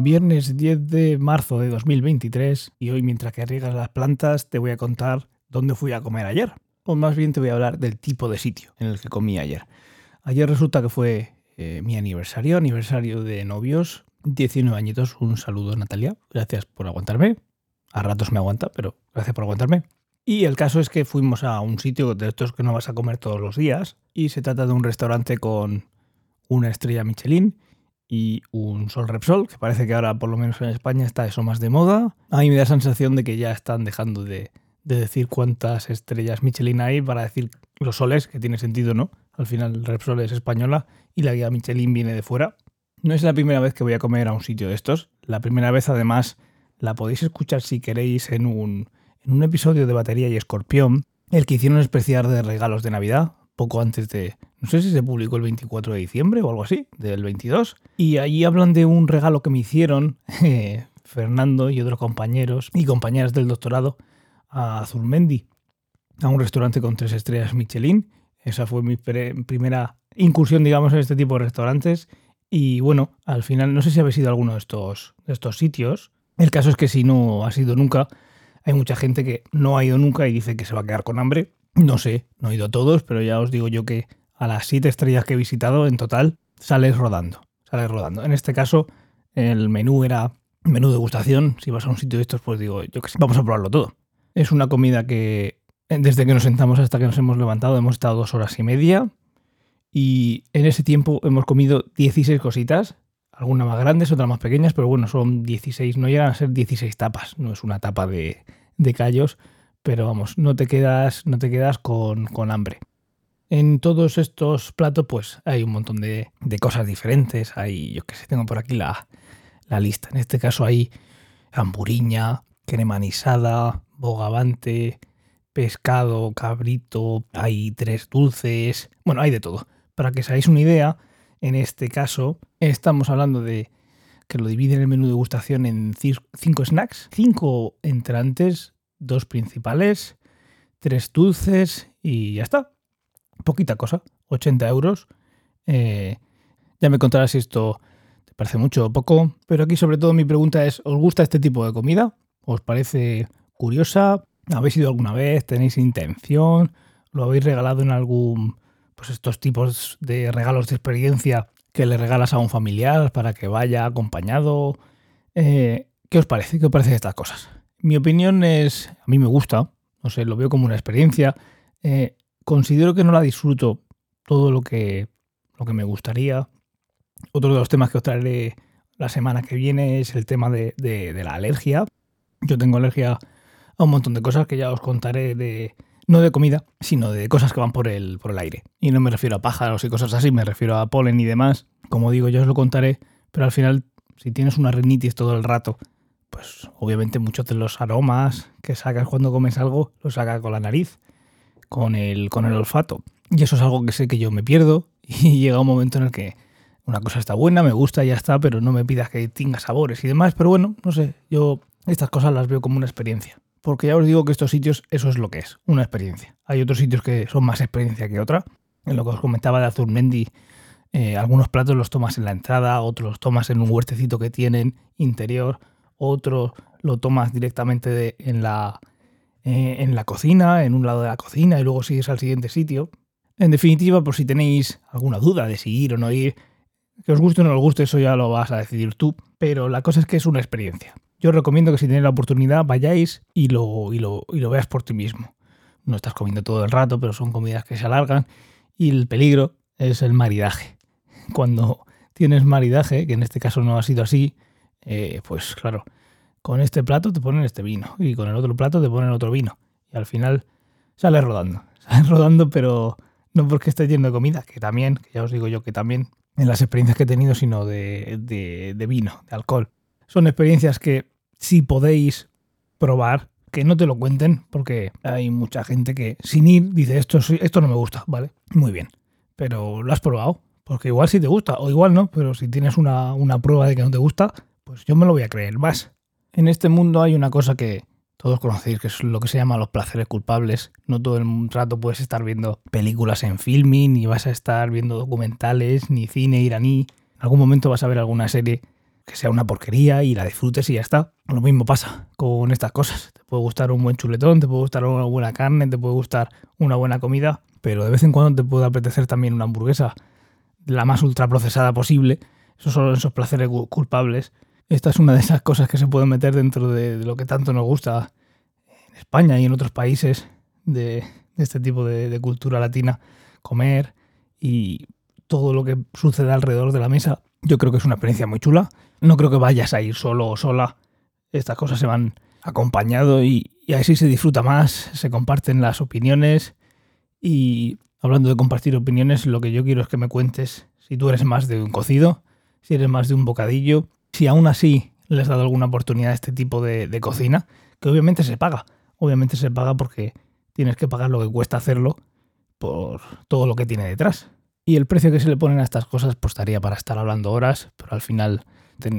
Viernes 10 de marzo de 2023 y hoy mientras que riegas las plantas te voy a contar dónde fui a comer ayer. O más bien te voy a hablar del tipo de sitio en el que comí ayer. Ayer resulta que fue eh, mi aniversario, aniversario de novios, 19 añitos. Un saludo Natalia, gracias por aguantarme. A ratos me aguanta, pero gracias por aguantarme. Y el caso es que fuimos a un sitio de estos que no vas a comer todos los días y se trata de un restaurante con una estrella Michelin y un Sol Repsol, que parece que ahora por lo menos en España está eso más de moda. A mí me da la sensación de que ya están dejando de, decir cuántas estrellas Michelin hay para decir los soles, que tiene sentido, ¿no? Al final Repsol es española y la guía Michelin viene de fuera. No es la primera vez que voy a comer a un sitio de estos. La primera vez además la podéis escuchar si queréis en un en un episodio de Batería y Escorpión, el que hicieron especial de regalos de Navidad, poco antes de, no sé si se publicó el 24 de diciembre o algo así, del 22, y allí hablan de un regalo que me hicieron eh, Fernando y otros compañeros y compañeras del doctorado a Azulmendi, a un restaurante con tres estrellas Michelin. Esa fue mi primera incursión, digamos, en este tipo de restaurantes. Y bueno, al final, no sé si habéis ido a alguno de estos, de estos sitios. El caso es que si no ha sido nunca, hay mucha gente que no ha ido nunca y dice que se va a quedar con hambre. No sé, no he ido a todos, pero ya os digo yo que a las siete estrellas que he visitado en total sales rodando. Sales rodando. En este caso, el menú era menú de gustación. Si vas a un sitio de estos, pues digo, yo que vamos a probarlo todo. Es una comida que desde que nos sentamos hasta que nos hemos levantado hemos estado dos horas y media. Y en ese tiempo hemos comido 16 cositas. Algunas más grandes, otras más pequeñas, pero bueno, son 16, no llegan a ser 16 tapas. No es una tapa de, de callos, pero vamos, no te quedas, no te quedas con, hambre. En todos estos platos, pues hay un montón de, cosas diferentes. Hay, yo que sé, tengo por aquí la, lista. En este caso hay hamburiña, crema anisada, bogavante, pescado, cabrito, hay tres dulces. Bueno, hay de todo. Para que os una idea, en este caso estamos hablando de que lo dividen el menú de gustación en cinco snacks, cinco entrantes, dos principales, tres dulces y ya está. Poquita cosa, 80 euros. Eh, ya me contarás si esto te parece mucho o poco, pero aquí sobre todo mi pregunta es, ¿os gusta este tipo de comida? ¿Os parece curiosa? ¿Habéis ido alguna vez? ¿Tenéis intención? ¿Lo habéis regalado en algún, pues estos tipos de regalos de experiencia que le regalas a un familiar para que vaya acompañado. Eh, ¿Qué os parece? ¿Qué os parece de estas cosas? Mi opinión es, a mí me gusta, no sé, lo veo como una experiencia. Eh, considero que no la disfruto todo lo que, lo que me gustaría. Otro de los temas que os traeré la semana que viene es el tema de, de la alergia. Yo tengo alergia a un montón de cosas que ya os contaré de, no de comida, sino de cosas que van por el, por el aire. Y no me refiero a pájaros y cosas así, me refiero a polen y demás. Como digo, yo os lo contaré, pero al final, si tienes una rinitis todo el rato, pues obviamente muchos de los aromas que sacas cuando comes algo, los sacas con la nariz, con el, con el olfato. Y eso es algo que sé que yo me pierdo y llega un momento en el que una cosa está buena, me gusta, ya está, pero no me pidas que tenga sabores y demás. Pero bueno, no sé, yo estas cosas las veo como una experiencia porque ya os digo que estos sitios eso es lo que es, una experiencia. Hay otros sitios que son más experiencia que otra. En lo que os comentaba de Azurmendi, eh, algunos platos los tomas en la entrada, otros los tomas en un huertecito que tienen interior, otros lo tomas directamente en, la, eh, en la cocina, en un lado de la cocina y luego sigues al siguiente sitio. En definitiva, por si tenéis alguna duda de si ir o no ir, que os guste o no os guste, eso ya lo vas a decidir tú, pero la cosa es que es una experiencia. Yo os recomiendo que si tenéis la oportunidad vayáis y lo, y lo, y lo veas por ti mismo. No estás comiendo todo el rato, pero son comidas que se alargan y el peligro es el maridaje. Cuando tienes maridaje, que en este caso no ha sido así, eh, pues claro, con este plato te ponen este vino y con el otro plato te ponen otro vino. Y al final sales rodando. Sales rodando, pero no porque estés lleno de comida, que también, que ya os digo yo que también, en las experiencias que he tenido, sino de, de, vino, de alcohol. Son experiencias que si podéis probar, que no te lo cuenten, porque hay mucha gente que sin ir dice esto, esto no me gusta, ¿vale? Muy bien. Pero lo has probado, porque igual sí te gusta, o igual no, pero si tienes una, una prueba de que no te gusta, pues yo me lo voy a creer más. En este mundo hay una cosa que todos conocéis, que es lo que se llama los placeres culpables. No todo el rato puedes estar viendo películas en filming, ni vas a estar viendo documentales, ni cine iraní. En algún momento vas a ver alguna serie que sea una porquería y la disfrutes y ya está. Lo mismo pasa con estas cosas. Te puede gustar un buen chuletón, te puede gustar una buena carne, te puede gustar una buena comida, pero de vez en cuando te puede apetecer también una hamburguesa, la más ultraprocesada posible. Esos son esos placeres culpables. Esta es una de esas cosas que se pueden meter dentro de, lo que tanto nos gusta en España y en otros países de, este tipo de cultura latina. Comer y todo lo que sucede alrededor de la mesa. Yo creo que es una experiencia muy chula no creo que vayas a ir solo o sola. Estas cosas se van acompañado y, así se disfruta más, se comparten las opiniones y hablando de compartir opiniones, lo que yo quiero es que me cuentes si tú eres más de un cocido, si eres más de un bocadillo, si aún así le has dado alguna oportunidad a este tipo de, cocina, que obviamente se paga, obviamente se paga porque tienes que pagar lo que cuesta hacerlo por todo lo que tiene detrás. Y el precio que se le ponen a estas cosas pues estaría para estar hablando horas, pero al final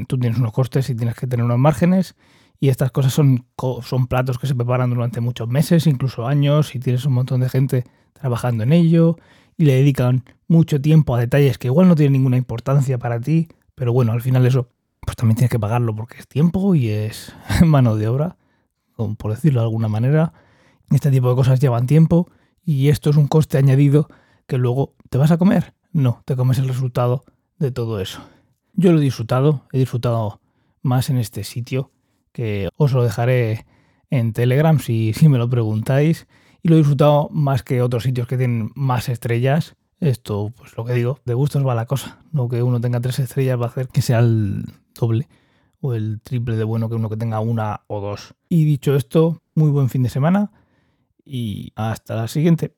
tú tienes unos costes y tienes que tener unos márgenes y estas cosas son, son platos que se preparan durante muchos meses, incluso años, y tienes un montón de gente trabajando en ello y le dedican mucho tiempo a detalles que igual no tienen ninguna importancia para ti, pero bueno, al final eso pues también tienes que pagarlo porque es tiempo y es mano de obra, por decirlo de alguna manera. Este tipo de cosas llevan tiempo y esto es un coste añadido que luego te vas a comer. No, te comes el resultado de todo eso. Yo lo he disfrutado, he disfrutado más en este sitio, que os lo dejaré en Telegram si, si me lo preguntáis. Y lo he disfrutado más que otros sitios que tienen más estrellas. Esto, pues lo que digo, de gustos va la cosa. No que uno tenga tres estrellas va a hacer que sea el doble o el triple de bueno que uno que tenga una o dos. Y dicho esto, muy buen fin de semana y hasta la siguiente.